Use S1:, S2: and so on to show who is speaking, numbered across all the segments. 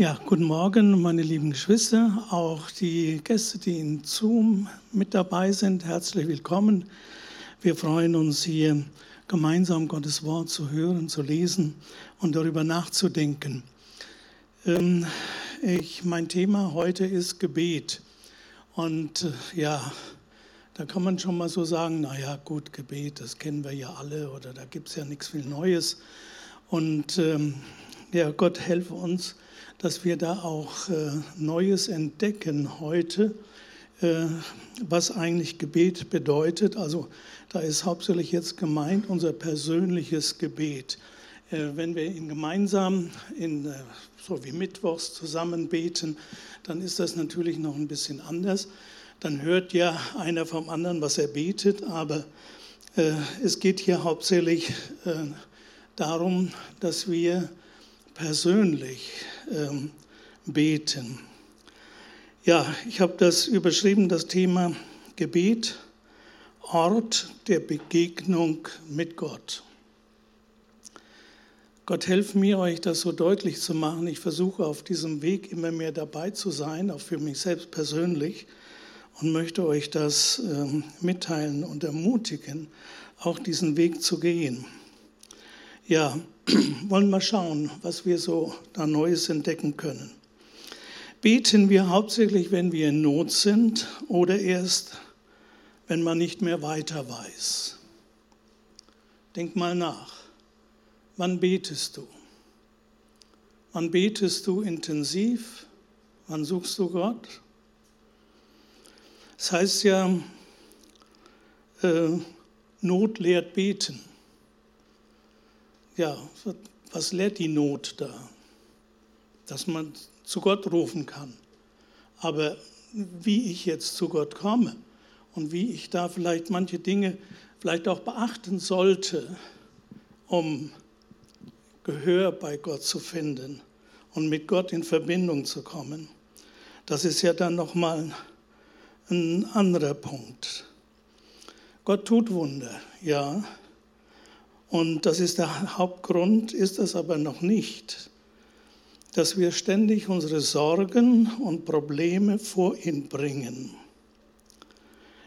S1: Ja, guten Morgen, meine lieben Geschwister, auch die Gäste, die in Zoom mit dabei sind. Herzlich willkommen. Wir freuen uns hier gemeinsam Gottes Wort zu hören, zu lesen und darüber nachzudenken. Ähm, ich, mein Thema heute ist Gebet. Und äh, ja, da kann man schon mal so sagen, naja, gut, Gebet, das kennen wir ja alle oder da gibt es ja nichts viel Neues. Und ähm, ja, Gott helfe uns, dass wir da auch äh, Neues entdecken heute, äh, was eigentlich Gebet bedeutet. Also da ist hauptsächlich jetzt gemeint unser persönliches Gebet. Äh, wenn wir ihn gemeinsam, in, so wie Mittwochs, zusammen beten, dann ist das natürlich noch ein bisschen anders. Dann hört ja einer vom anderen, was er betet, aber es geht hier hauptsächlich darum, dass wir persönlich ähm, beten. Ja, ich habe das überschrieben, das Thema Gebet, Ort der Begegnung mit Gott. Gott helfe mir, euch das so deutlich zu machen. Ich versuche auf diesem Weg immer mehr dabei zu sein, auch für mich selbst persönlich, und möchte euch das äh, mitteilen und ermutigen, auch diesen Weg zu gehen. Ja, wollen mal schauen, was wir so da Neues entdecken können. Beten wir hauptsächlich, wenn wir in Not sind oder erst, wenn man nicht mehr weiter weiß. Denk mal nach. Wann betest du? Wann betest du intensiv? Wann suchst du Gott? Das heißt ja, äh, Not lehrt beten ja, was lehrt die Not da? Dass man zu Gott rufen kann. Aber wie ich jetzt zu Gott komme und wie ich da vielleicht manche Dinge vielleicht auch beachten sollte, um Gehör bei Gott zu finden und mit Gott in Verbindung zu kommen. Das ist ja dann nochmal ein anderer Punkt. Gott tut Wunder, ja, und das ist der Hauptgrund, ist es aber noch nicht, dass wir ständig unsere Sorgen und Probleme vor ihn bringen.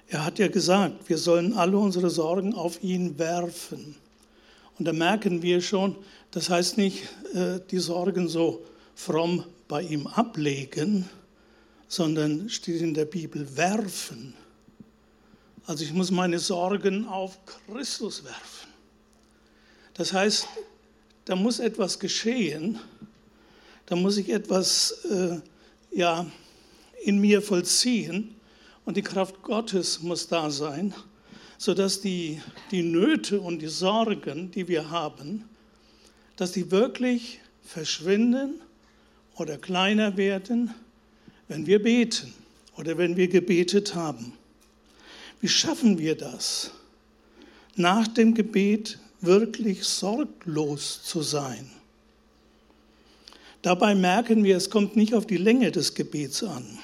S1: Er hat ja gesagt, wir sollen alle unsere Sorgen auf ihn werfen. Und da merken wir schon, das heißt nicht, äh, die Sorgen so fromm bei ihm ablegen, sondern steht in der Bibel werfen. Also ich muss meine Sorgen auf Christus werfen. Das heißt, da muss etwas geschehen, da muss ich etwas äh, ja, in mir vollziehen und die Kraft Gottes muss da sein, sodass die, die Nöte und die Sorgen, die wir haben, dass die wirklich verschwinden oder kleiner werden, wenn wir beten oder wenn wir gebetet haben. Wie schaffen wir das? Nach dem Gebet wirklich sorglos zu sein. Dabei merken wir, es kommt nicht auf die Länge des Gebets an.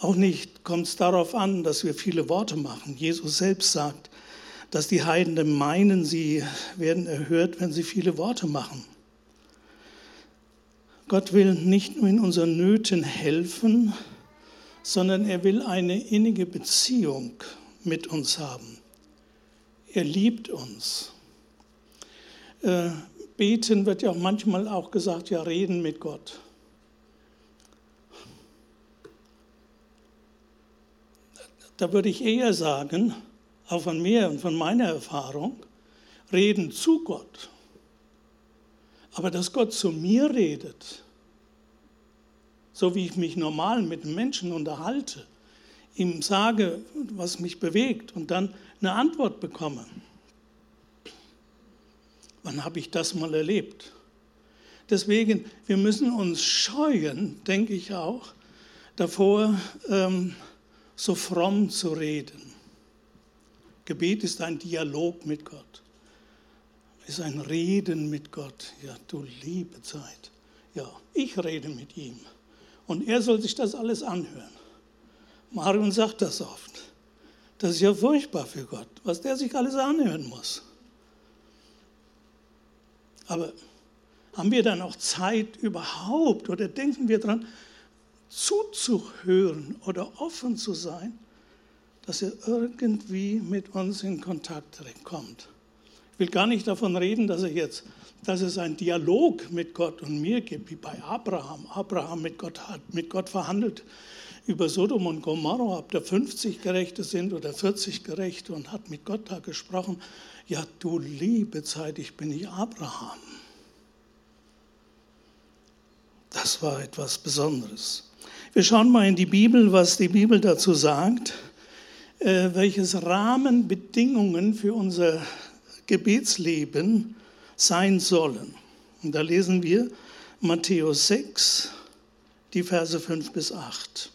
S1: Auch nicht kommt es darauf an, dass wir viele Worte machen. Jesus selbst sagt, dass die Heiden meinen, sie werden erhört, wenn sie viele Worte machen. Gott will nicht nur in unseren Nöten helfen, sondern er will eine innige Beziehung mit uns haben. Er liebt uns. Äh, beten wird ja auch manchmal auch gesagt, ja, reden mit Gott. Da würde ich eher sagen, auch von mir und von meiner Erfahrung, reden zu Gott. Aber dass Gott zu mir redet, so wie ich mich normal mit Menschen unterhalte, ihm sage, was mich bewegt und dann eine Antwort bekomme. Wann habe ich das mal erlebt? Deswegen, wir müssen uns scheuen, denke ich auch, davor, ähm, so fromm zu reden. Gebet ist ein Dialog mit Gott, ist ein Reden mit Gott. Ja, du liebe Zeit. Ja, ich rede mit ihm. Und er soll sich das alles anhören. Marion sagt das oft. Das ist ja furchtbar für Gott, was der sich alles anhören muss. Aber Haben wir dann auch Zeit überhaupt oder denken wir daran, zuzuhören oder offen zu sein, dass er irgendwie mit uns in Kontakt kommt? Ich will gar nicht davon reden, dass er jetzt dass es einen Dialog mit Gott und mir gibt, wie bei Abraham. Abraham mit Gott hat mit Gott verhandelt über Sodom und Gomorra, ob da 50 Gerechte sind oder 40 Gerechte und hat mit Gott da gesprochen. Ja, du liebe Zeit, ich bin nicht Abraham. Das war etwas Besonderes. Wir schauen mal in die Bibel, was die Bibel dazu sagt, äh, welches Rahmenbedingungen für unser Gebetsleben sein sollen. Und da lesen wir Matthäus 6, die Verse 5 bis 8.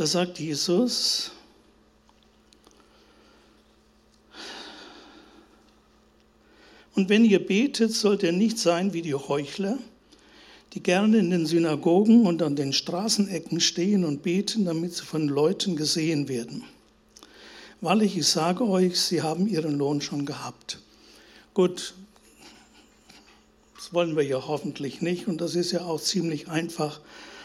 S1: Da sagt Jesus, Und wenn ihr betet, sollt ihr nicht sein wie die Heuchler, die gerne in den Synagogen und an den Straßenecken stehen und beten, damit sie von Leuten gesehen werden. Wahrlich, ich sage euch, sie haben ihren Lohn schon gehabt. Gut, das wollen wir ja hoffentlich nicht und das ist ja auch ziemlich einfach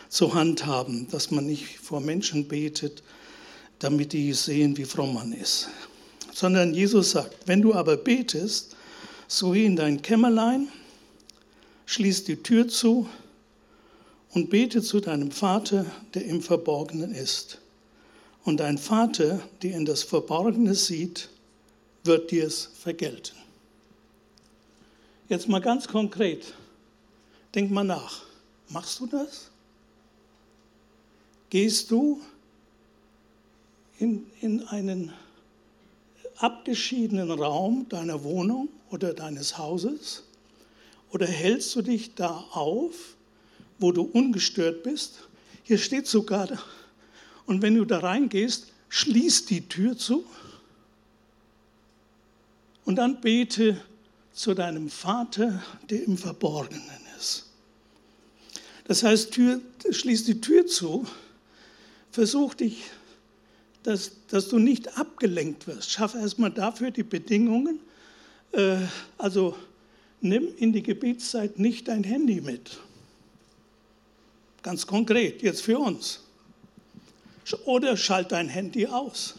S1: zu handhaben, dass man nicht vor Menschen betet, damit die sehen, wie fromm man ist. Sondern Jesus sagt, wenn du aber betest, so geh in dein Kämmerlein, schließ die Tür zu und bete zu deinem Vater, der im Verborgenen ist. Und dein Vater, der in das Verborgene sieht, wird dir es vergelten. Jetzt mal ganz konkret. Denk mal nach. Machst du das? Gehst du in, in einen abgeschiedenen Raum deiner Wohnung oder deines Hauses? Oder hältst du dich da auf, wo du ungestört bist? Hier steht sogar, und wenn du da reingehst, schließ die Tür zu und dann bete zu deinem Vater, der im Verborgenen ist. Das heißt, Tür, schließ die Tür zu, versuch dich, dass, dass du nicht abgelenkt wirst. Schaff erstmal dafür die Bedingungen. Äh, also nimm in die Gebetszeit nicht dein Handy mit. Ganz konkret, jetzt für uns. Oder schalt dein Handy aus.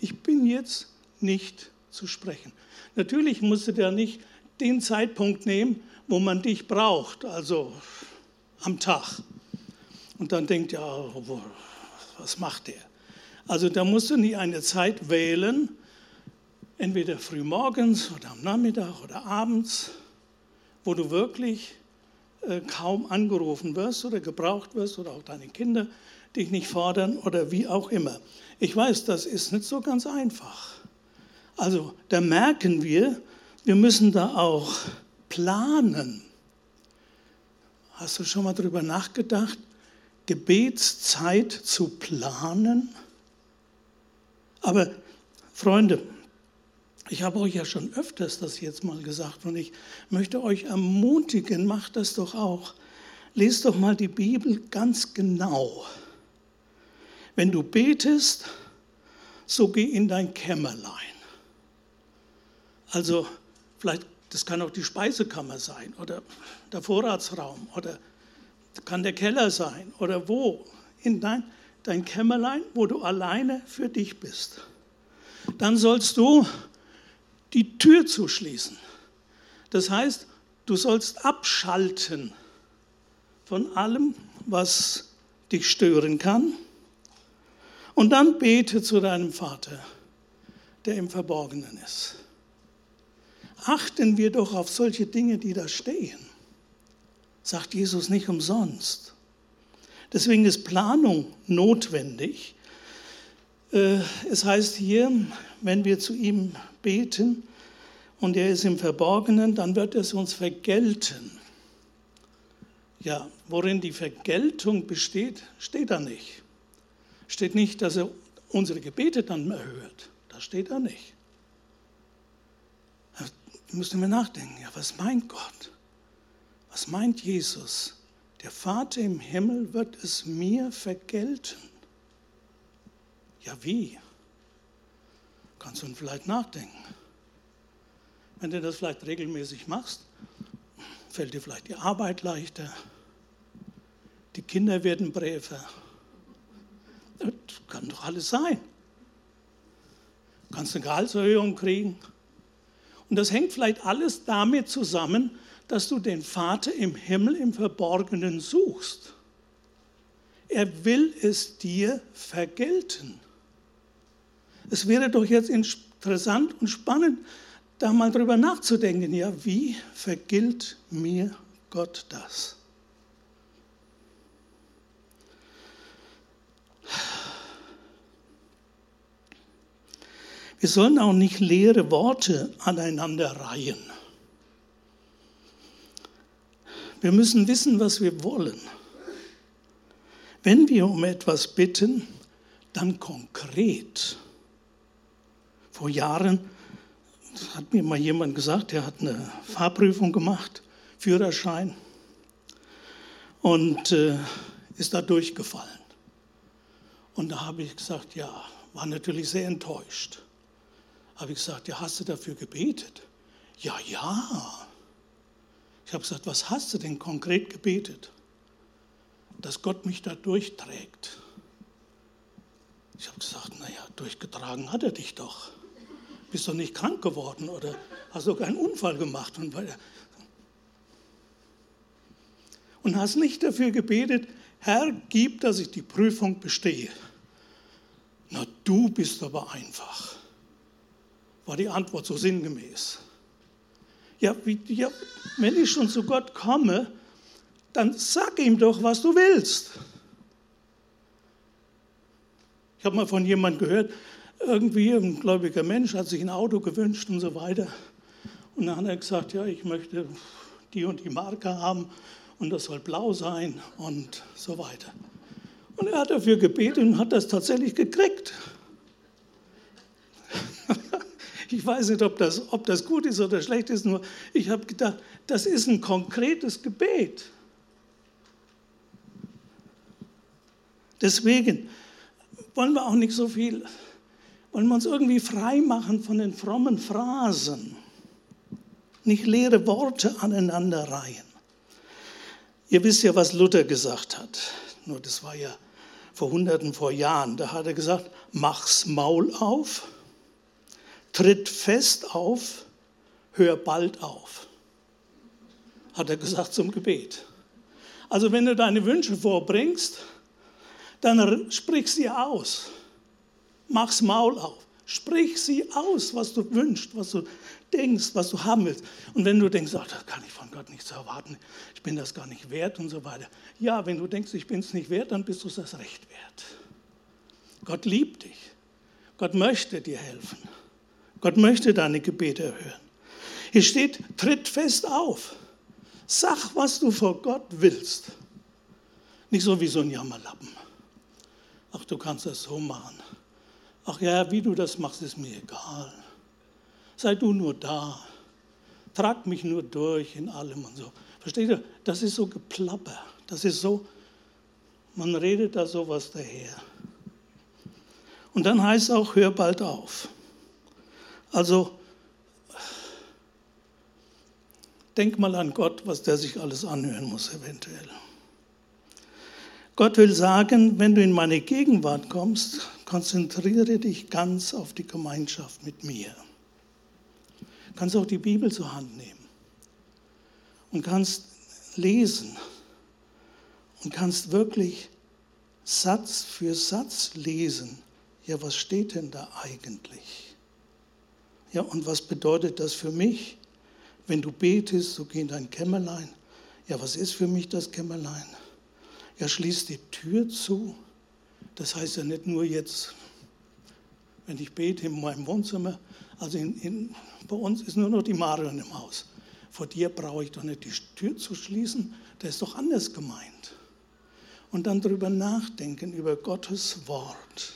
S1: Ich bin jetzt nicht zu sprechen. Natürlich musst du da nicht den Zeitpunkt nehmen, wo man dich braucht, also am Tag. Und dann denkt, ja, was macht der? Also da musst du nie eine Zeit wählen, entweder früh morgens oder am Nachmittag oder abends, wo du wirklich äh, kaum angerufen wirst oder gebraucht wirst oder auch deine Kinder dich nicht fordern oder wie auch immer. Ich weiß, das ist nicht so ganz einfach. Also da merken wir, wir müssen da auch planen. Hast du schon mal darüber nachgedacht, Gebetszeit zu planen? Aber Freunde, ich habe euch ja schon öfters das jetzt mal gesagt und ich möchte euch ermutigen, macht das doch auch. Lest doch mal die Bibel ganz genau. Wenn du betest, so geh in dein Kämmerlein. Also vielleicht, das kann auch die Speisekammer sein oder der Vorratsraum oder kann der Keller sein oder wo, in dein, dein Kämmerlein, wo du alleine für dich bist. Dann sollst du die Tür zuschließen. Das heißt, du sollst abschalten von allem, was dich stören kann. Und dann bete zu deinem Vater, der im Verborgenen ist achten wir doch auf solche Dinge, die da stehen. Sagt Jesus nicht umsonst. Deswegen ist Planung notwendig. Äh, es heißt hier, wenn wir zu ihm beten und er ist im Verborgenen, dann wird es uns vergelten. Ja, worin die Vergeltung besteht, steht da nicht. Steht nicht, dass er unsere Gebete dann erhört. Das steht da nicht müssen wir nachdenken, ja, was meint Gott? Was meint Jesus? Der Vater im Himmel wird es mir vergelten. Ja, wie? Kannst du vielleicht nachdenken. Wenn du das vielleicht regelmäßig machst, fällt dir vielleicht die Arbeit leichter, die Kinder werden bräver. Das kann doch alles sein. Du kannst eine Gehaltserhöhung kriegen. Und das hängt vielleicht alles damit zusammen, dass du den Vater im Himmel im Verborgenen suchst. Er will es dir vergelten. Es wäre doch jetzt interessant und spannend, da mal drüber nachzudenken, ja, wie vergilt mir Gott das? Wir sollen auch nicht leere Worte aneinander reihen. Wir müssen wissen, was wir wollen. Wenn wir um etwas bitten, dann konkret. Vor Jahren hat mir mal jemand gesagt, der hat eine Fahrprüfung gemacht, Führerschein, und äh, ist da durchgefallen. Und da habe ich gesagt, ja, war natürlich sehr enttäuscht. Habe ich gesagt, ja, hast du dafür gebetet? Ja, ja. Ich habe gesagt, was hast du denn konkret gebetet? Dass Gott mich da durchträgt. Ich habe gesagt, naja, durchgetragen hat er dich doch bist doch nicht krank geworden oder hast doch keinen Unfall gemacht und weiter. Und hast nicht dafür gebetet, Herr, gib, dass ich die Prüfung bestehe. Na, du bist aber einfach. War die Antwort so sinngemäß. Ja, wie, ja, wenn ich schon zu Gott komme, dann sag ihm doch, was du willst. Ich habe mal von jemandem gehört, irgendwie ein gläubiger Mensch hat sich ein Auto gewünscht und so weiter. Und dann hat er gesagt, ja, ich möchte die und die Marke haben und das soll blau sein und so weiter. Und er hat dafür gebetet und hat das tatsächlich gekriegt. Ich weiß nicht, ob das, ob das gut ist oder schlecht ist, nur ich habe gedacht, das ist ein konkretes Gebet. Deswegen wollen wir auch nicht so viel wollen wir uns irgendwie frei machen von den frommen Phrasen, nicht leere Worte aneinander reihen. Ihr wisst ja, was Luther gesagt hat. Nur das war ja vor Hunderten, vor Jahren. Da hat er gesagt, mach's Maul auf, tritt fest auf, hör bald auf. Hat er gesagt zum Gebet. Also wenn du deine Wünsche vorbringst, dann sprich sie aus mach's Maul auf. Sprich sie aus, was du wünschst, was du denkst, was du haben willst. Und wenn du denkst, ach, das kann ich von Gott nicht so erwarten, ich bin das gar nicht wert und so weiter. Ja, wenn du denkst, ich bin es nicht wert, dann bist du es das Recht wert. Gott liebt dich. Gott möchte dir helfen. Gott möchte deine Gebete erhören. Hier steht, tritt fest auf. Sag, was du vor Gott willst. Nicht so wie so ein Jammerlappen. Ach, du kannst das so machen. Ach ja, wie du das machst, ist mir egal. Sei du nur da. Trag mich nur durch in allem und so. Versteht ihr? Das ist so Geplapper. Das ist so, man redet da sowas daher. Und dann heißt es auch, hör bald auf. Also, denk mal an Gott, was der sich alles anhören muss, eventuell. Gott will sagen, wenn du in meine Gegenwart kommst, konzentriere dich ganz auf die Gemeinschaft mit mir. Du kannst auch die Bibel zur Hand nehmen und kannst lesen und kannst wirklich Satz für Satz lesen. Ja, was steht denn da eigentlich? Ja, und was bedeutet das für mich? Wenn du betest, so geh in dein Kämmerlein. Ja, was ist für mich das Kämmerlein? Er schließt die Tür zu. Das heißt ja nicht nur jetzt, wenn ich bete in meinem Wohnzimmer, also in, in, bei uns ist nur noch die Marion im Haus. Vor dir brauche ich doch nicht die Tür zu schließen, das ist doch anders gemeint. Und dann darüber nachdenken, über Gottes Wort.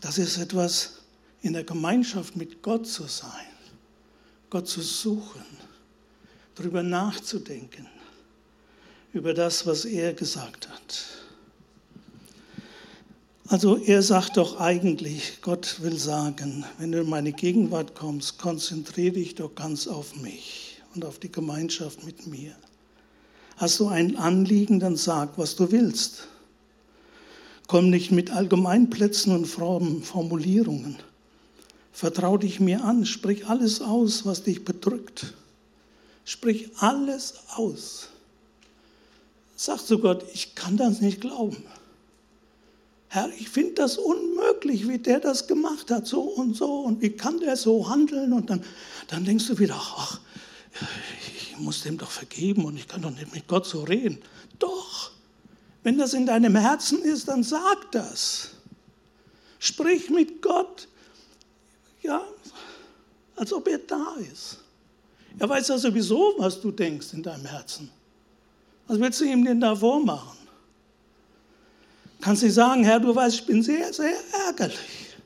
S1: Das ist etwas, in der Gemeinschaft mit Gott zu sein, Gott zu suchen, darüber nachzudenken über das, was er gesagt hat. Also er sagt doch eigentlich, Gott will sagen, wenn du in meine Gegenwart kommst, konzentriere dich doch ganz auf mich. und auf die Gemeinschaft mit mir. Hast du ein Anliegen, dann sag, was du willst. Komm nicht mit Allgemeinplätzen und frommen Formulierungen. Vertrau dich mir an, sprich alles aus, was dich bedrückt. Sprich alles aus. Sag zu Gott, ich kann das nicht glauben. Herr, ich finde das unmöglich, wie der das gemacht hat, so und so. Und wie kann der so handeln? Und dann, dann denkst du wieder, ach, ich muss dem doch vergeben und ich kann doch nicht mit Gott so reden. Doch, wenn das in deinem Herzen ist, dann sag das. Sprich mit Gott, ja, als ob er da ist. Er weiß ja sowieso, was du denkst in deinem Herzen. Was willst du ihm denn da vormachen? Kannst du sagen, Herr, du weißt, ich bin sehr, sehr ärgerlich.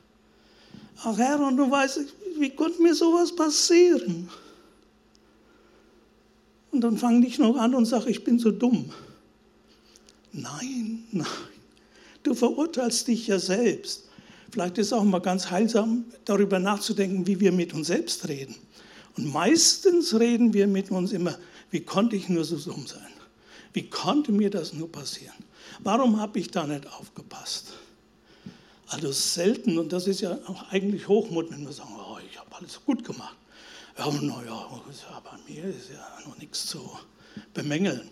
S1: Ach Herr, und du weißt, wie konnte mir sowas passieren? Und dann fang nicht noch an und sag, ich bin so dumm. Nein, nein. Du verurteilst dich ja selbst. Vielleicht ist es auch mal ganz heilsam, darüber nachzudenken, wie wir mit uns selbst reden. Und meistens reden wir mit uns immer, wie konnte ich nur so dumm sein? Wie konnte mir das nur passieren? Warum habe ich da nicht aufgepasst? Also selten, und das ist ja auch eigentlich Hochmut, wenn wir sagen, oh, ich habe alles gut gemacht. Ja, naja, bei mir ist ja noch nichts zu bemängeln.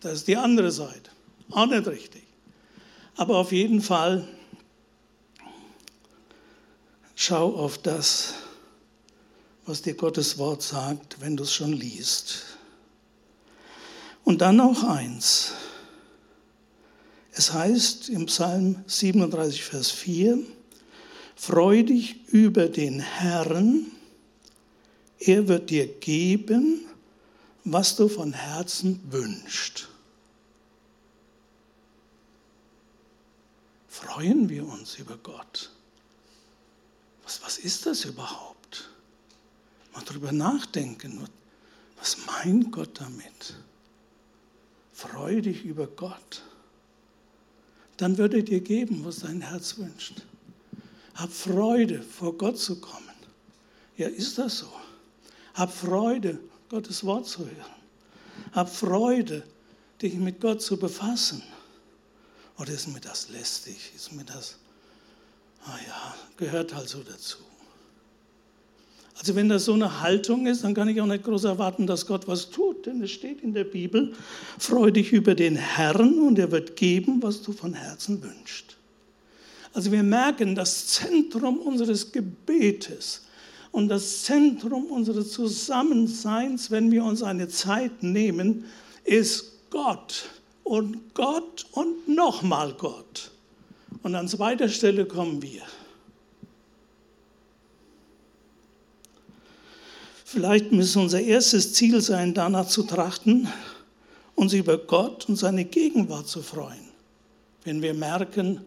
S1: Das ist die andere Seite. Auch nicht richtig. Aber auf jeden Fall schau auf das, was dir Gottes Wort sagt, wenn du es schon liest. Und dann noch eins. Es heißt im Psalm 37, Vers 4, Freu dich über den Herrn, er wird dir geben, was du von Herzen wünschst. Freuen wir uns über Gott? Was, was ist das überhaupt? Mal drüber nachdenken. Was meint Gott damit? Freu dich über Gott. Dann wird er dir geben, was dein Herz wünscht. Hab Freude, vor Gott zu kommen. Ja, ist das so? Hab Freude, Gottes Wort zu hören. Hab Freude, dich mit Gott zu befassen. Oder ist mir das lästig? Ist mir das, ah ja, gehört also dazu. Also wenn das so eine Haltung ist, dann kann ich auch nicht groß erwarten, dass Gott was tut, denn es steht in der Bibel, freu dich über den Herrn und er wird geben, was du von Herzen wünschst. Also wir merken, das Zentrum unseres Gebetes und das Zentrum unseres Zusammenseins, wenn wir uns eine Zeit nehmen, ist Gott und Gott und nochmal Gott. Und an zweiter Stelle kommen wir. Vielleicht müsste unser erstes Ziel sein, danach zu trachten, uns über Gott und seine Gegenwart zu freuen. Wenn wir merken,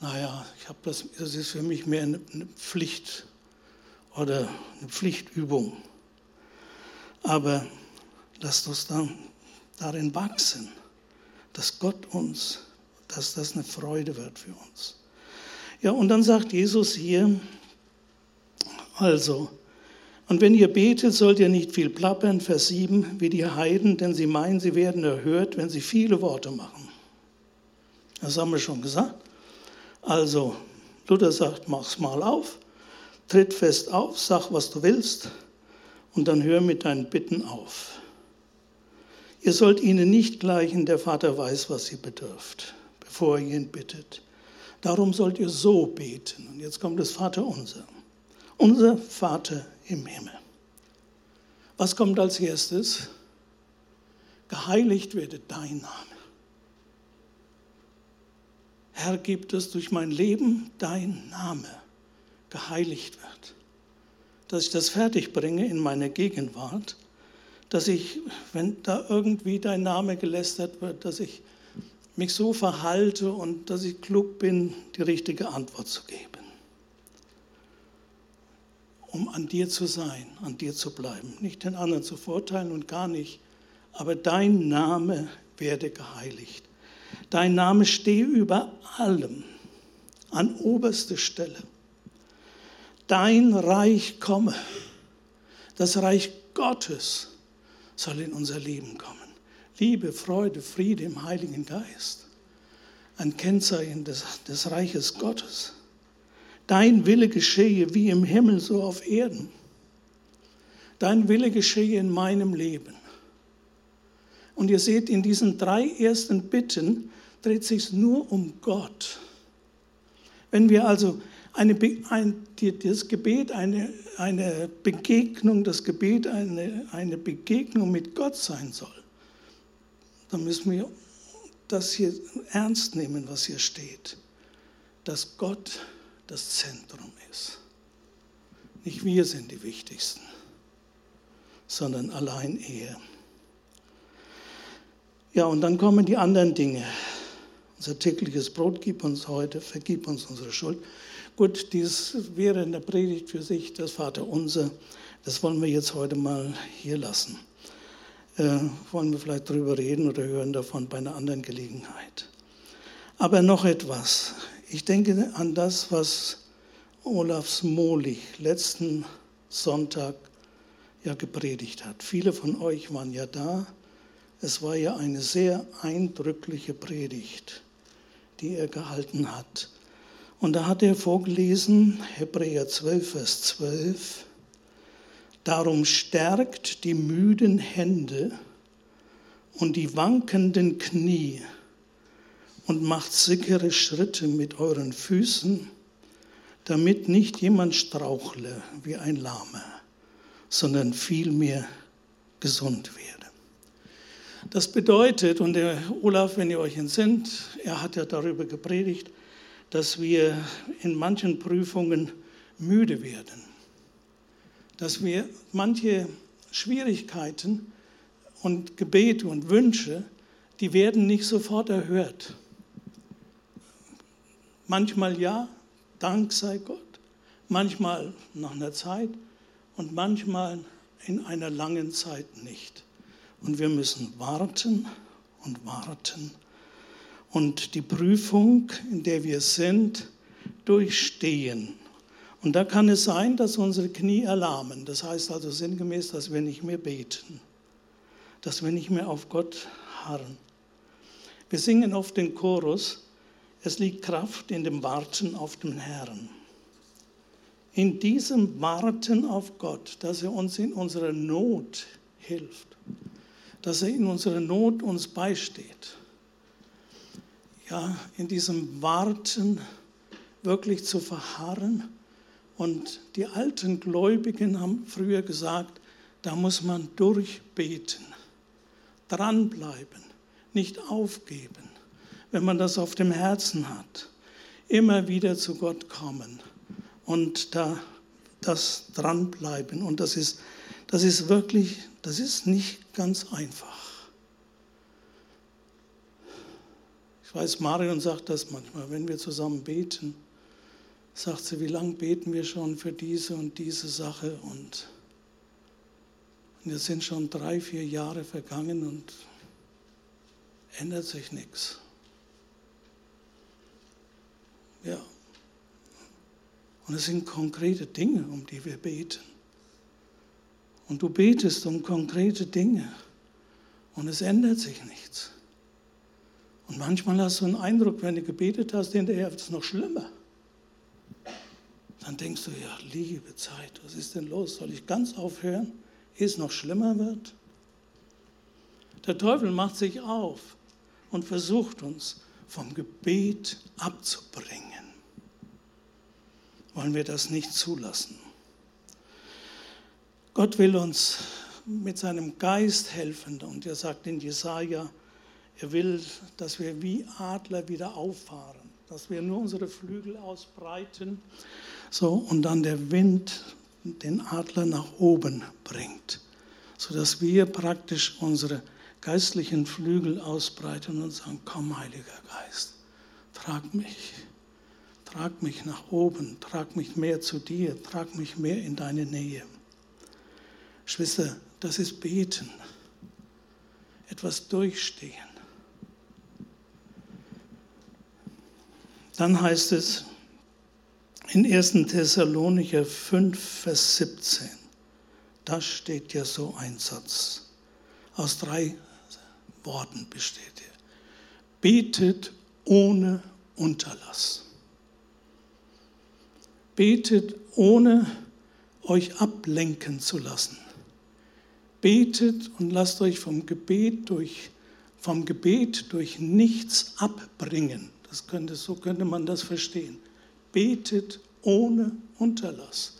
S1: naja, ich habe das, das ist für mich mehr eine Pflicht oder eine Pflichtübung. Aber lasst uns dann darin wachsen, dass Gott uns, dass das eine Freude wird für uns. Ja, und dann sagt Jesus hier, also, und wenn ihr betet, sollt ihr nicht viel plappern, Vers 7, wie die Heiden, denn sie meinen, sie werden erhört, wenn sie viele Worte machen. Das haben wir schon gesagt. Also, Luther sagt, mach's mal auf, tritt fest auf, sag, was du willst und dann hör mit deinen Bitten auf. Ihr sollt ihnen nicht gleichen, der Vater weiß, was sie bedürft, bevor ihr ihn bittet. Darum sollt ihr so beten. Und jetzt kommt das Vater unser. Unser Vater im Himmel. Was kommt als erstes? Geheiligt werde dein Name. Herr, gib dass durch mein Leben dein Name geheiligt wird. Dass ich das fertig bringe in meiner Gegenwart, dass ich, wenn da irgendwie dein Name gelästert wird, dass ich mich so verhalte und dass ich klug bin, die richtige Antwort zu geben um an dir zu sein, an dir zu bleiben. Nicht den anderen zu verurteilen und gar nicht, aber dein Name werde geheiligt. Dein Name stehe über allem, an oberster Stelle. Dein Reich komme. Das Reich Gottes soll in unser Leben kommen. Liebe, Freude, Friede im Heiligen Geist. Ein Kennzeichen des, des Reiches Gottes. Dein Wille geschehe wie im Himmel, so auf Erden. Dein Wille geschehe in meinem Leben. Und ihr seht, in diesen drei ersten Bitten dreht sich nur um Gott. Wenn wir also eine, ein, das Gebet eine, eine Begegnung, das Gebet eine, eine Begegnung mit Gott sein soll, dann müssen wir das hier ernst nehmen, was hier steht, dass Gott das Zentrum ist. Nicht wir sind die Wichtigsten, sondern allein er. Ja, und dann kommen die anderen Dinge. Unser tägliches Brot gib uns heute, vergib uns unsere Schuld. Gut, dies wäre in der Predigt für sich das Vaterunser. Das wollen wir jetzt heute mal hier lassen. Äh, wollen wir vielleicht drüber reden oder hören davon bei einer anderen Gelegenheit. Aber noch etwas. Ich denke an das, was Olaf Smolich letzten Sonntag ja gepredigt hat. Viele von euch waren ja da. Es war ja eine sehr eindrückliche Predigt, die er gehalten hat. Und da hat er vorgelesen, Hebräer 12, Vers 12, Darum stärkt die müden Hände und die wankenden Knie und macht sichere Schritte mit euren Füßen, damit nicht jemand strauchle wie ein Lahmer, sondern vielmehr gesund werde. Das bedeutet, und der Olaf, wenn ihr euch entsinnt, er hat ja darüber gepredigt, dass wir in manchen Prüfungen müde werden, dass wir manche Schwierigkeiten und Gebete und Wünsche, die werden nicht sofort erhört. Manchmal ja, Dank sei Gott, manchmal nach einer Zeit und manchmal in einer langen Zeit nicht. Und wir müssen warten und warten und die Prüfung, in der wir sind, durchstehen. Und da kann es sein, dass unsere Knie erlahmen. Das heißt also sinngemäß, dass wir nicht mehr beten, dass wir nicht mehr auf Gott harren. Wir singen oft den Chorus, es liegt Kraft in dem Warten auf den Herrn. In diesem Warten auf Gott, dass er uns in unserer Not hilft, dass er in unserer Not uns beisteht ja, in diesem Warten wirklich zu verharren. Und die alten Gläubigen haben früher gesagt, da muss man durchbeten, dranbleiben, nicht aufgeben, wenn man das auf dem Herzen hat. Immer wieder zu Gott kommen und da das dranbleiben. Und das ist, das ist wirklich, das ist nicht ganz einfach. Weiß, Marion sagt das manchmal, wenn wir zusammen beten, sagt sie, wie lange beten wir schon für diese und diese Sache und, und jetzt sind schon drei, vier Jahre vergangen und ändert sich nichts. Ja. Und es sind konkrete Dinge, um die wir beten. Und du betest um konkrete Dinge und es ändert sich nichts. Und manchmal hast du einen Eindruck, wenn du gebetet hast, hinterher wird es noch schlimmer. Dann denkst du, ja, liebe Zeit, was ist denn los? Soll ich ganz aufhören, ehe es noch schlimmer wird? Der Teufel macht sich auf und versucht uns vom Gebet abzubringen. Wollen wir das nicht zulassen? Gott will uns mit seinem Geist helfen und er sagt in Jesaja er will, dass wir wie Adler wieder auffahren, dass wir nur unsere Flügel ausbreiten so, und dann der Wind den Adler nach oben bringt, sodass wir praktisch unsere geistlichen Flügel ausbreiten und sagen, komm Heiliger Geist, trag mich, trag mich nach oben, trag mich mehr zu dir, trag mich mehr in deine Nähe. Geschwister, das ist Beten, etwas durchstehen. Dann heißt es in 1. Thessalonicher 5, Vers 17, da steht ja so ein Satz. Aus drei Worten besteht er. Betet ohne Unterlass. Betet ohne euch ablenken zu lassen. Betet und lasst euch vom Gebet durch, vom Gebet durch nichts abbringen. Das könnte, so könnte man das verstehen. Betet ohne Unterlass.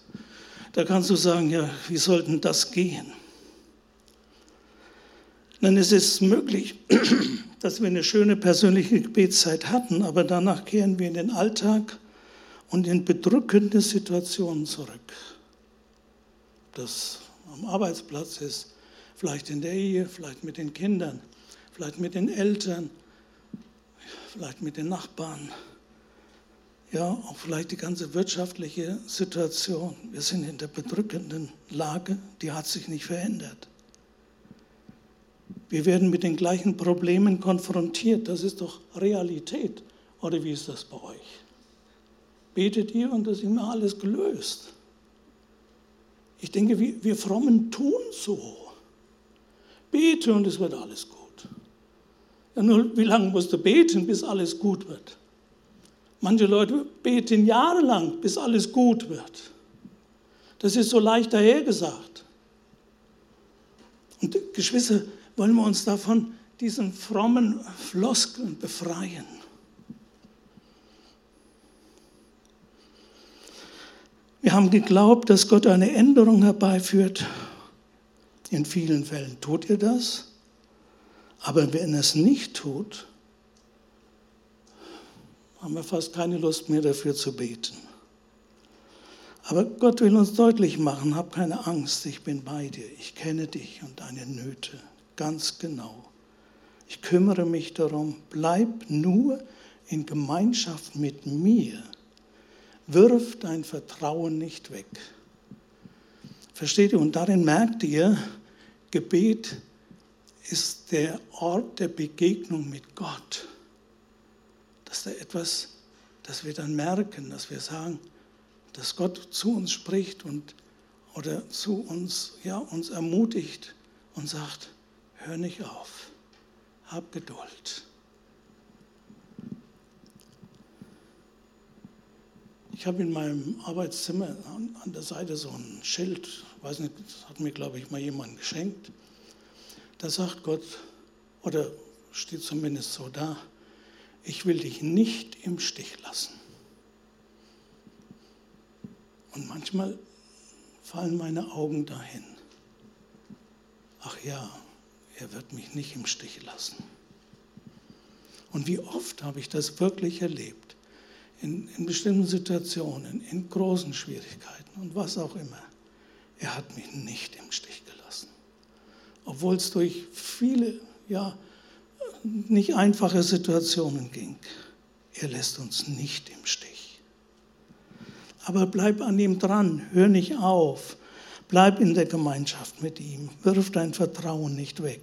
S1: Da kannst du sagen, ja, wie sollten das gehen? Denn es ist möglich, dass wir eine schöne persönliche Gebetszeit hatten, aber danach kehren wir in den Alltag und in bedrückende Situationen zurück. Das am Arbeitsplatz ist, vielleicht in der Ehe, vielleicht mit den Kindern, vielleicht mit den Eltern, vielleicht mit den Nachbarn, ja, auch vielleicht die ganze wirtschaftliche Situation. Wir sind in der bedrückenden Lage, die hat sich nicht verändert. Wir werden mit den gleichen Problemen konfrontiert. Das ist doch Realität. Oder wie ist das bei euch? Betet ihr und das ist immer alles gelöst. Ich denke, wir, wir Frommen tun so. Bete und es wird alles gut. Nur wie lange musst du beten, bis alles gut wird? Manche Leute beten jahrelang, bis alles gut wird. Das ist so leicht dahergesagt. Und Geschwister, wollen wir uns davon, diesen frommen Floskeln befreien. Wir haben geglaubt, dass Gott eine Änderung herbeiführt. In vielen Fällen tut er das. Aber wenn er es nicht tut, haben wir fast keine Lust mehr dafür zu beten. Aber Gott will uns deutlich machen, hab keine Angst, ich bin bei dir, ich kenne dich und deine Nöte ganz genau. Ich kümmere mich darum, bleib nur in Gemeinschaft mit mir. Wirf dein Vertrauen nicht weg. Versteht ihr? Und darin merkt ihr, Gebet ist der Ort der Begegnung mit Gott. Dass da etwas, dass wir dann merken, dass wir sagen, dass Gott zu uns spricht und oder zu uns, ja, uns ermutigt und sagt, hör nicht auf, hab Geduld. Ich habe in meinem Arbeitszimmer an der Seite so ein Schild, weiß nicht, das hat mir, glaube ich, mal jemand geschenkt. Da sagt Gott, oder steht zumindest so da, ich will dich nicht im Stich lassen. Und manchmal fallen meine Augen dahin. Ach ja, er wird mich nicht im Stich lassen. Und wie oft habe ich das wirklich erlebt, in, in bestimmten Situationen, in großen Schwierigkeiten und was auch immer. Er hat mich nicht im Stich gelassen obwohl es durch viele, ja, nicht einfache Situationen ging. Er lässt uns nicht im Stich. Aber bleib an ihm dran, hör nicht auf, bleib in der Gemeinschaft mit ihm, wirf dein Vertrauen nicht weg.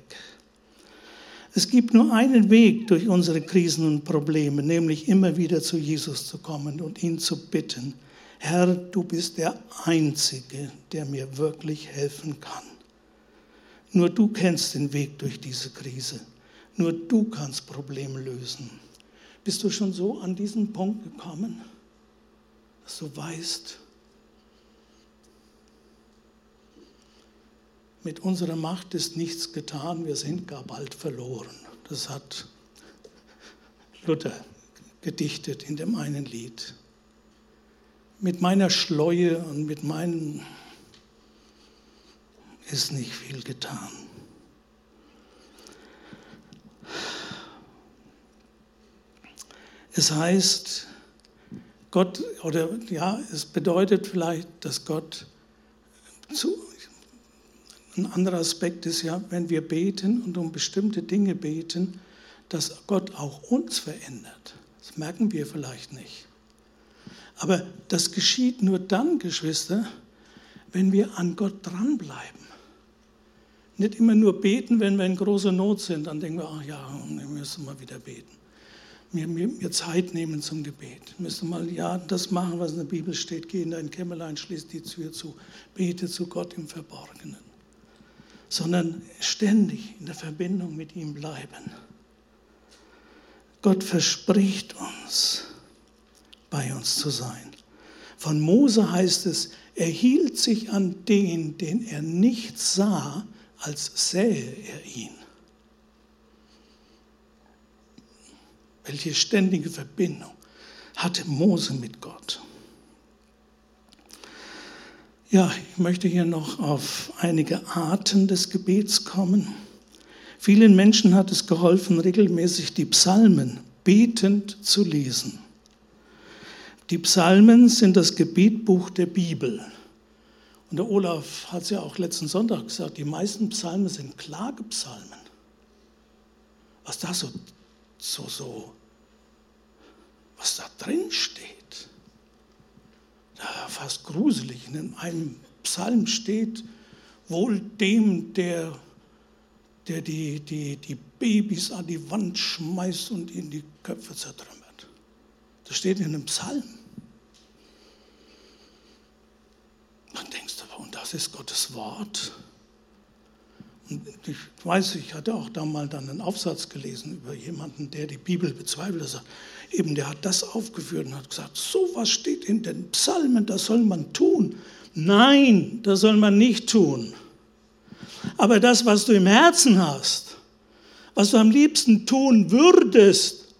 S1: Es gibt nur einen Weg durch unsere Krisen und Probleme, nämlich immer wieder zu Jesus zu kommen und ihn zu bitten, Herr, du bist der Einzige, der mir wirklich helfen kann. Nur du kennst den Weg durch diese Krise. Nur du kannst Probleme lösen. Bist du schon so an diesen Punkt gekommen, dass du weißt, mit unserer Macht ist nichts getan, wir sind gar bald verloren. Das hat Luther gedichtet in dem einen Lied. Mit meiner Schleue und mit meinen ist nicht viel getan. Es heißt, Gott, oder ja, es bedeutet vielleicht, dass Gott zu, ein anderer Aspekt ist ja, wenn wir beten und um bestimmte Dinge beten, dass Gott auch uns verändert. Das merken wir vielleicht nicht. Aber das geschieht nur dann, Geschwister, wenn wir an Gott dranbleiben. Nicht immer nur beten, wenn wir in großer Not sind, dann denken wir, ach ja, wir müssen mal wieder beten. mir, mir, mir Zeit nehmen zum Gebet. Ich müsste mal ja das machen, was in der Bibel steht. Geh in dein Kämmerlein, schließ die Tür zu, bete zu Gott im Verborgenen. Sondern ständig in der Verbindung mit ihm bleiben. Gott verspricht uns, bei uns zu sein. Von Mose heißt es, er hielt sich an den, den er nicht sah, als sähe er ihn. Welche ständige Verbindung hatte Mose mit Gott? Ja, ich möchte hier noch auf einige Arten des Gebets kommen. Vielen Menschen hat es geholfen, regelmäßig die Psalmen betend zu lesen. Die Psalmen sind das Gebetbuch der Bibel. Und der Olaf hat es ja auch letzten Sonntag gesagt, die meisten Psalmen sind Klagepsalmen. Was da so, so, so, was da drin steht, da fast gruselig. In einem Psalm steht, wohl dem, der, der die, die, die Babys an die Wand schmeißt und ihnen die Köpfe zertrümmert. Das steht in einem Psalm. Dann denkst du, und ist Gottes Wort. Und ich weiß, ich hatte auch da mal dann einen Aufsatz gelesen über jemanden, der die Bibel bezweifelt. Er sagt, eben, der hat das aufgeführt und hat gesagt, so was steht in den Psalmen, das soll man tun. Nein, das soll man nicht tun. Aber das, was du im Herzen hast, was du am liebsten tun würdest,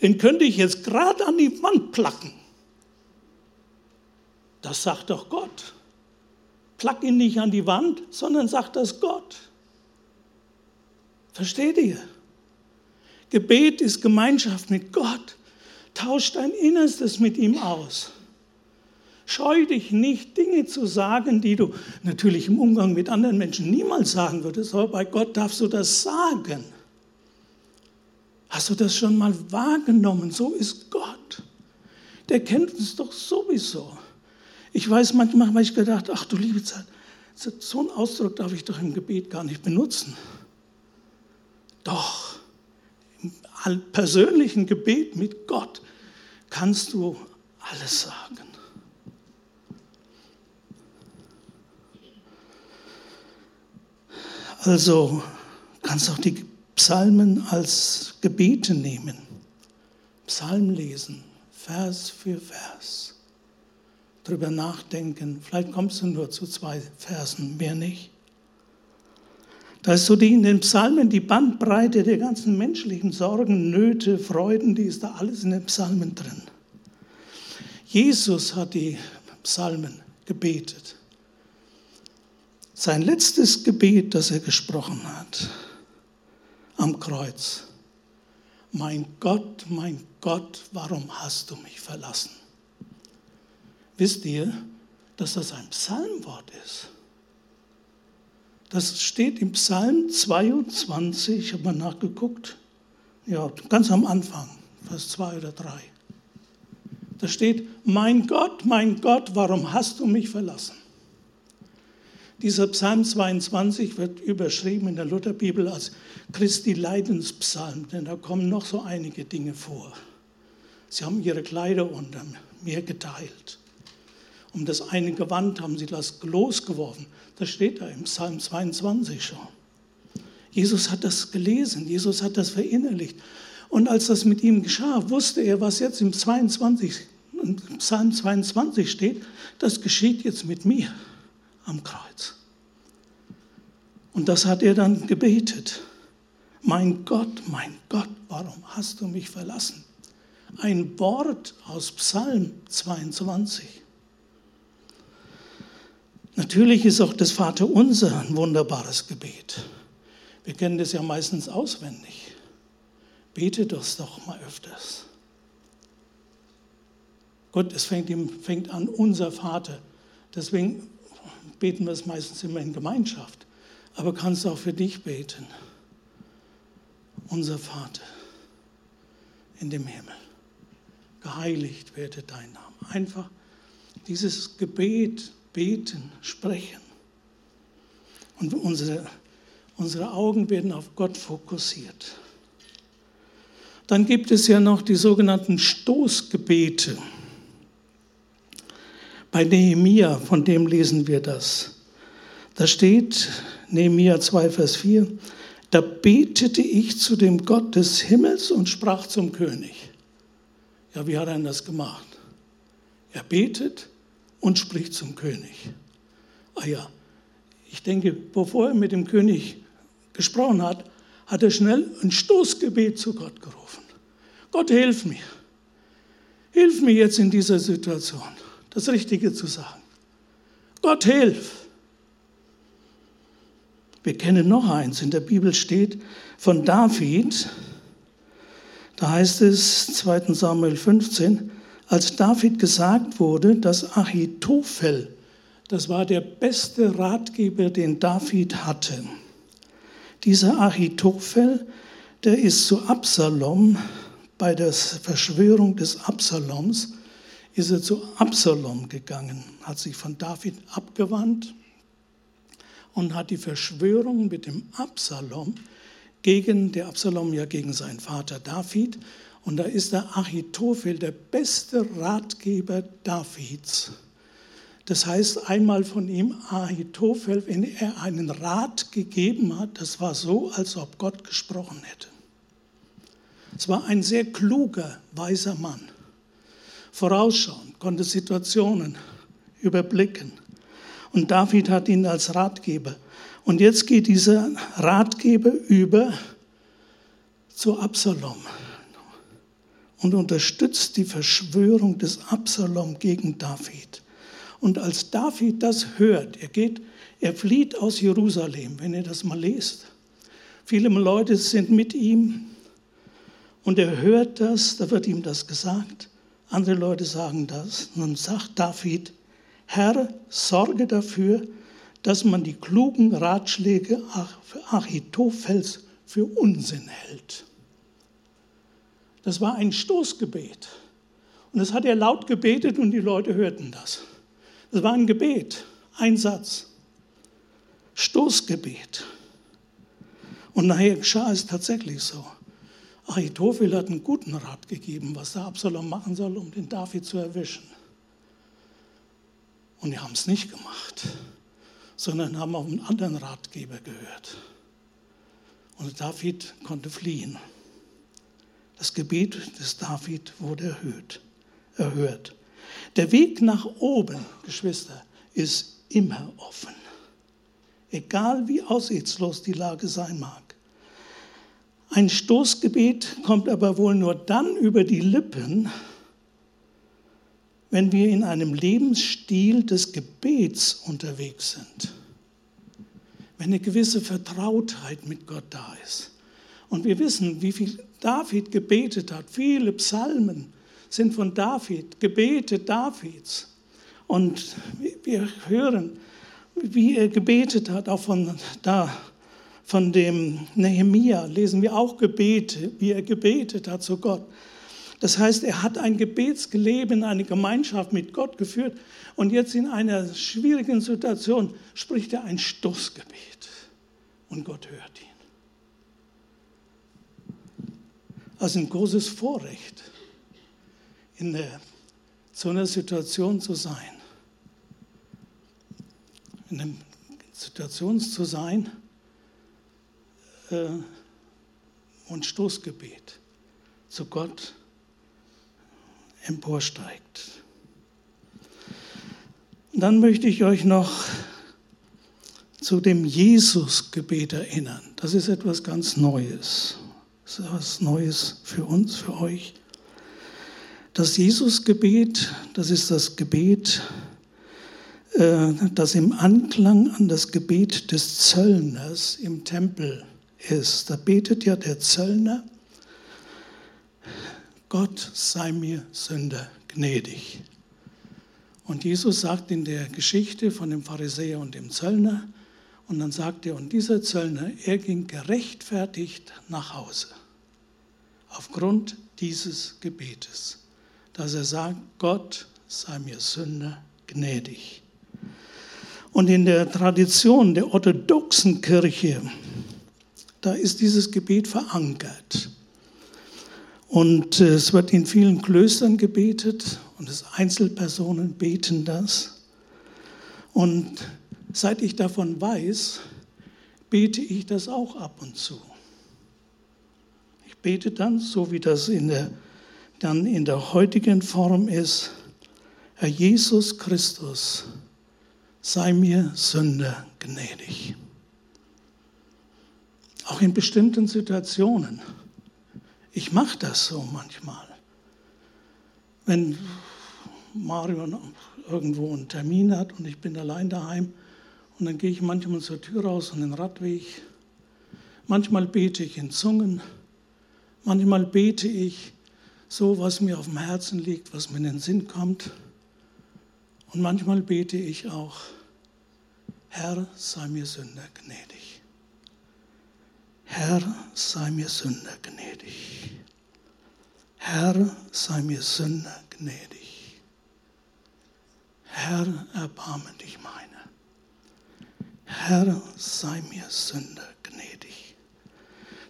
S1: den könnte ich jetzt gerade an die Wand placken. Das sagt doch Gott. Plack ihn nicht an die Wand, sondern sagt das Gott. Versteht ihr? Gebet ist Gemeinschaft mit Gott. Tausch dein Innerstes mit ihm aus. Scheu dich nicht, Dinge zu sagen, die du natürlich im Umgang mit anderen Menschen niemals sagen würdest, aber bei Gott darfst du das sagen. Hast du das schon mal wahrgenommen? So ist Gott. Der kennt uns doch sowieso. Ich weiß manchmal, habe ich gedacht, ach du liebe Zeit, so einen Ausdruck darf ich doch im Gebet gar nicht benutzen. Doch, im persönlichen Gebet mit Gott kannst du alles sagen. Also kannst auch die Psalmen als Gebete nehmen. Psalm lesen, Vers für Vers drüber nachdenken. Vielleicht kommst du nur zu zwei Versen, mehr nicht. Da ist so die in den Psalmen die Bandbreite der ganzen menschlichen Sorgen, Nöte, Freuden, die ist da alles in den Psalmen drin. Jesus hat die Psalmen gebetet. Sein letztes Gebet, das er gesprochen hat am Kreuz. Mein Gott, mein Gott, warum hast du mich verlassen? Wisst ihr, dass das ein Psalmwort ist? Das steht im Psalm 22, ich habe mal nachgeguckt, ja, ganz am Anfang, Vers 2 oder 3. Da steht, mein Gott, mein Gott, warum hast du mich verlassen? Dieser Psalm 22 wird überschrieben in der Lutherbibel als Christi Leidenspsalm, denn da kommen noch so einige Dinge vor. Sie haben ihre Kleider unter mir geteilt. Um das eine Gewand haben sie das losgeworfen. Das steht da im Psalm 22 schon. Jesus hat das gelesen, Jesus hat das verinnerlicht. Und als das mit ihm geschah, wusste er, was jetzt im, 22, im Psalm 22 steht, das geschieht jetzt mit mir am Kreuz. Und das hat er dann gebetet. Mein Gott, mein Gott, warum hast du mich verlassen? Ein Wort aus Psalm 22. Natürlich ist auch das Vaterunser ein wunderbares Gebet. Wir kennen das ja meistens auswendig. Bete das doch mal öfters. Gott, es fängt, fängt an, unser Vater. Deswegen beten wir es meistens immer in Gemeinschaft. Aber kannst auch für dich beten. Unser Vater in dem Himmel. Geheiligt werde dein Name. Einfach dieses Gebet beten, sprechen. Und unsere, unsere Augen werden auf Gott fokussiert. Dann gibt es ja noch die sogenannten Stoßgebete. Bei Nehemia, von dem lesen wir das. Da steht, Nehemia 2, Vers 4, da betete ich zu dem Gott des Himmels und sprach zum König. Ja, wie hat er das gemacht? Er betet und spricht zum König. Ah ja, ich denke, bevor er mit dem König gesprochen hat, hat er schnell ein Stoßgebet zu Gott gerufen. Gott, hilf mir. Hilf mir jetzt in dieser Situation, das Richtige zu sagen. Gott, hilf. Wir kennen noch eins, in der Bibel steht von David, da heißt es 2 Samuel 15, als David gesagt wurde, dass Achitophel, das war der beste Ratgeber, den David hatte. Dieser Achitophel, der ist zu Absalom, bei der Verschwörung des Absaloms, ist er zu Absalom gegangen, hat sich von David abgewandt und hat die Verschwörung mit dem Absalom gegen, der Absalom ja gegen seinen Vater David, und da ist der Achitophel der beste Ratgeber Davids. Das heißt, einmal von ihm Ahitophel, wenn er einen Rat gegeben hat, das war so, als ob Gott gesprochen hätte. Es war ein sehr kluger, weiser Mann. Vorausschauend, konnte Situationen überblicken. Und David hat ihn als Ratgeber. Und jetzt geht dieser Ratgeber über zu Absalom und unterstützt die Verschwörung des Absalom gegen David. Und als David das hört, er geht, er flieht aus Jerusalem, wenn ihr das mal lest. Viele Leute sind mit ihm und er hört das, da wird ihm das gesagt. Andere Leute sagen das. Dann sagt David, Herr, sorge dafür, dass man die klugen Ratschläge Achitophels für Unsinn hält. Das war ein Stoßgebet. Und das hat er laut gebetet und die Leute hörten das. Das war ein Gebet, ein Satz. Stoßgebet. Und nachher geschah es tatsächlich so. Achitophel hat einen guten Rat gegeben, was der Absalom machen soll, um den David zu erwischen. Und die haben es nicht gemacht, sondern haben auf einen anderen Ratgeber gehört. Und David konnte fliehen. Das Gebet des David wurde erhöht, erhört. Der Weg nach oben, Geschwister, ist immer offen. Egal wie aussichtslos die Lage sein mag. Ein Stoßgebet kommt aber wohl nur dann über die Lippen, wenn wir in einem Lebensstil des Gebets unterwegs sind. Wenn eine gewisse Vertrautheit mit Gott da ist. Und wir wissen, wie viel David gebetet hat. Viele Psalmen sind von David, Gebete Davids. Und wir hören, wie er gebetet hat, auch von, da, von dem Nehemia lesen wir auch Gebete, wie er gebetet hat zu Gott. Das heißt, er hat ein Gebetsgeleben, eine Gemeinschaft mit Gott geführt und jetzt in einer schwierigen Situation spricht er ein Stoßgebet und Gott hört ihn. Also ein großes Vorrecht, in der, so einer Situation zu sein. In einer Situation zu sein äh, und Stoßgebet zu Gott emporsteigt. Dann möchte ich euch noch zu dem Jesus-Gebet erinnern. Das ist etwas ganz Neues. Das ist etwas Neues für uns, für euch. Das Jesusgebet, das ist das Gebet, äh, das im Anklang an das Gebet des Zöllners im Tempel ist. Da betet ja der Zöllner, Gott sei mir Sünder gnädig. Und Jesus sagt in der Geschichte von dem Pharisäer und dem Zöllner, und dann sagt er, und dieser Zöllner, er ging gerechtfertigt nach Hause. Aufgrund dieses Gebetes, dass er sagt, Gott sei mir Sünder gnädig. Und in der Tradition der orthodoxen Kirche, da ist dieses Gebet verankert. Und es wird in vielen Klöstern gebetet und es Einzelpersonen beten das. Und seit ich davon weiß, bete ich das auch ab und zu. Ich bete dann, so wie das in der, dann in der heutigen Form ist, Herr Jesus Christus, sei mir Sünder gnädig. Auch in bestimmten Situationen. Ich mache das so manchmal. Wenn Mario irgendwo einen Termin hat und ich bin allein daheim und dann gehe ich manchmal zur Tür raus und den Radweg. Manchmal bete ich in Zungen. Manchmal bete ich so, was mir auf dem Herzen liegt, was mir in den Sinn kommt. Und manchmal bete ich auch, Herr, sei mir Sünder gnädig. Herr, sei mir Sünder gnädig. Herr, sei mir Sünder gnädig. Herr, erbarme dich meine. Herr, sei mir Sünder gnädig.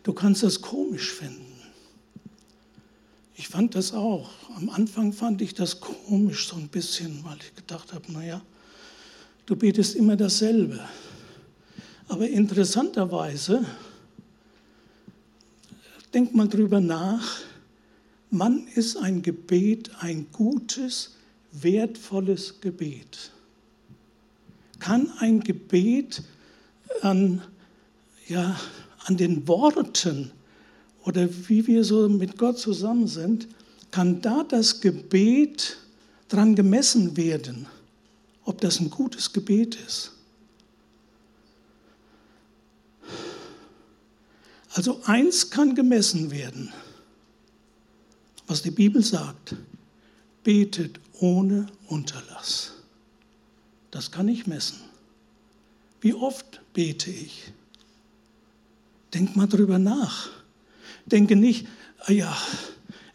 S1: Du kannst das komisch finden. Ich fand das auch. Am Anfang fand ich das komisch so ein bisschen, weil ich gedacht habe, naja, du betest immer dasselbe. Aber interessanterweise, denk mal drüber nach, wann ist ein Gebet ein gutes, wertvolles Gebet? Kann ein Gebet an, ja, an den Worten oder wie wir so mit Gott zusammen sind, kann da das Gebet dran gemessen werden, ob das ein gutes Gebet ist. Also eins kann gemessen werden, was die Bibel sagt, betet ohne Unterlass. Das kann ich messen. Wie oft bete ich? Denk mal drüber nach. Denke nicht, ah ja,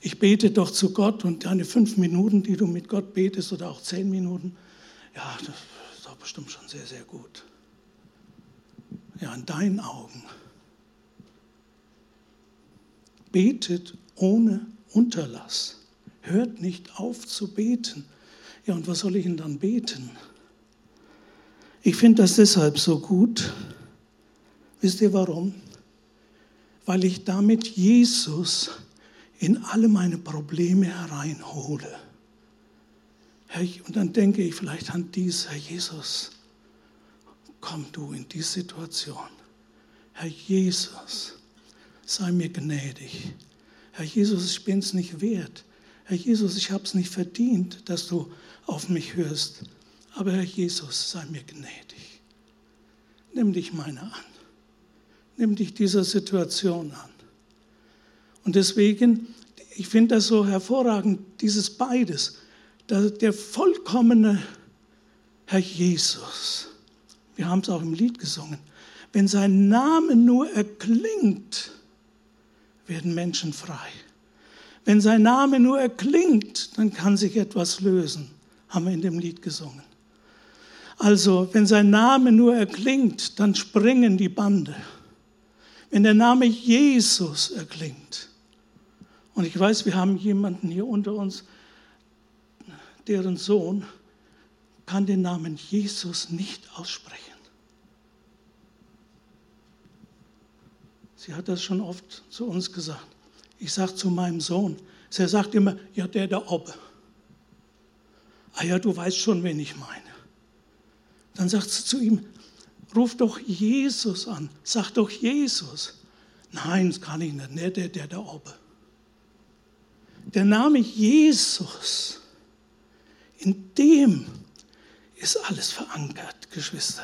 S1: ich bete doch zu Gott und deine fünf Minuten, die du mit Gott betest oder auch zehn Minuten, ja, das ist doch bestimmt schon sehr, sehr gut. Ja, in deinen Augen. Betet ohne Unterlass. Hört nicht auf zu beten. Ja, und was soll ich denn dann beten? Ich finde das deshalb so gut. Wisst ihr warum? Weil ich damit Jesus in alle meine Probleme hereinhole. Und dann denke ich vielleicht an dies, Herr Jesus, komm du in die Situation. Herr Jesus, sei mir gnädig. Herr Jesus, ich bin es nicht wert. Herr Jesus, ich habe es nicht verdient, dass du auf mich hörst. Aber Herr Jesus, sei mir gnädig. Nimm dich meiner an. Nimm dich dieser Situation an. Und deswegen, ich finde das so hervorragend, dieses beides. Der vollkommene Herr Jesus, wir haben es auch im Lied gesungen, wenn sein Name nur erklingt, werden Menschen frei. Wenn sein Name nur erklingt, dann kann sich etwas lösen, haben wir in dem Lied gesungen. Also, wenn sein Name nur erklingt, dann springen die Bande. Wenn der Name Jesus erklingt. Und ich weiß, wir haben jemanden hier unter uns, deren Sohn kann den Namen Jesus nicht aussprechen. Sie hat das schon oft zu uns gesagt. Ich sage zu meinem Sohn, er sagt immer, ja, der da oben. Ah ja, du weißt schon, wen ich meine. Dann sagt sie zu ihm, ruf doch Jesus an, sag doch Jesus. Nein, das kann ich nicht, nicht der, der da oben. Der Name Jesus, in dem ist alles verankert, Geschwister.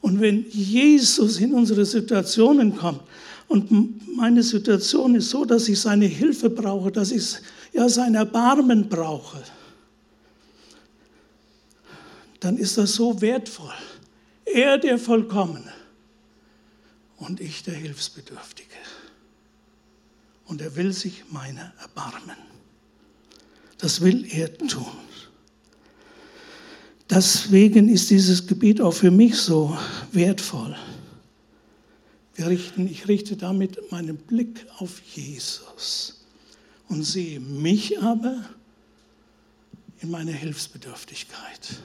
S1: Und wenn Jesus in unsere Situationen kommt, und meine Situation ist so, dass ich seine Hilfe brauche, dass ich ja sein Erbarmen brauche, dann ist das so wertvoll. Er der Vollkommene und ich der Hilfsbedürftige. Und er will sich meiner erbarmen. Das will er tun. Deswegen ist dieses Gebiet auch für mich so wertvoll. Wir richten, ich richte damit meinen Blick auf Jesus. und sehe mich aber in meiner Hilfsbedürftigkeit.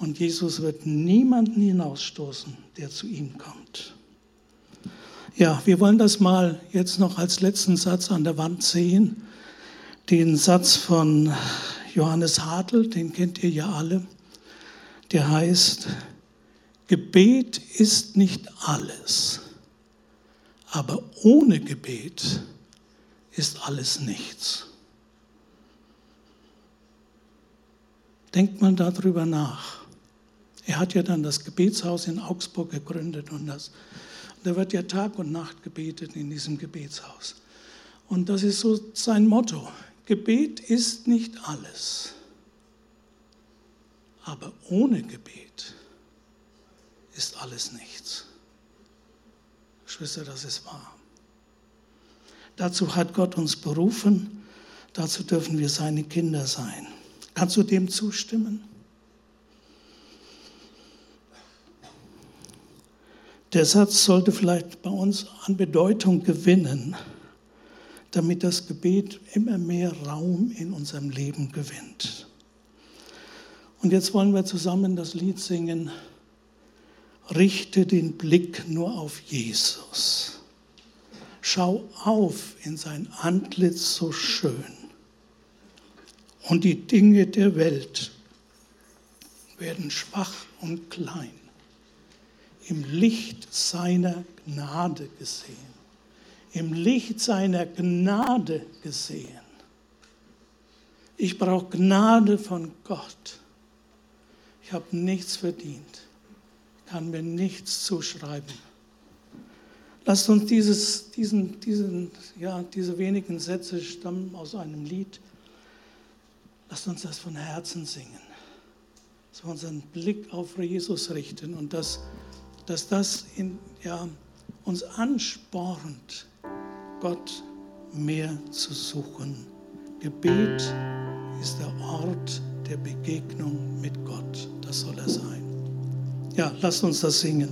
S1: Und Jesus wird niemanden hinausstoßen, der zu ihm kommt. Ja, wir wollen das mal jetzt noch als letzten Satz an der Wand sehen. Den Satz von Johannes Hartl, den kennt ihr ja alle. Der heißt, Gebet ist nicht alles, aber ohne Gebet ist alles nichts. Denkt mal darüber nach. Er hat ja dann das Gebetshaus in Augsburg gegründet und das, da wird ja Tag und Nacht gebetet in diesem Gebetshaus. Und das ist so sein Motto. Gebet ist nicht alles, aber ohne Gebet ist alles nichts. Geschwister, das ist wahr. Dazu hat Gott uns berufen, dazu dürfen wir seine Kinder sein. Kannst du dem zustimmen? Der Satz sollte vielleicht bei uns an Bedeutung gewinnen, damit das Gebet immer mehr Raum in unserem Leben gewinnt. Und jetzt wollen wir zusammen das Lied singen, Richte den Blick nur auf Jesus. Schau auf in sein Antlitz so schön und die Dinge der Welt werden schwach und klein, im Licht seiner Gnade gesehen, im Licht seiner Gnade gesehen. Ich brauche Gnade von Gott. Ich habe nichts verdient, kann mir nichts zuschreiben. Lasst uns dieses, diesen, diesen, ja, diese wenigen Sätze stammen aus einem Lied Lasst uns das von Herzen singen. Dass wir unseren Blick auf Jesus richten und dass, dass das in, ja, uns anspornt, Gott mehr zu suchen. Gebet ist der Ort der Begegnung mit Gott. Das soll er sein. Ja, lasst uns das singen.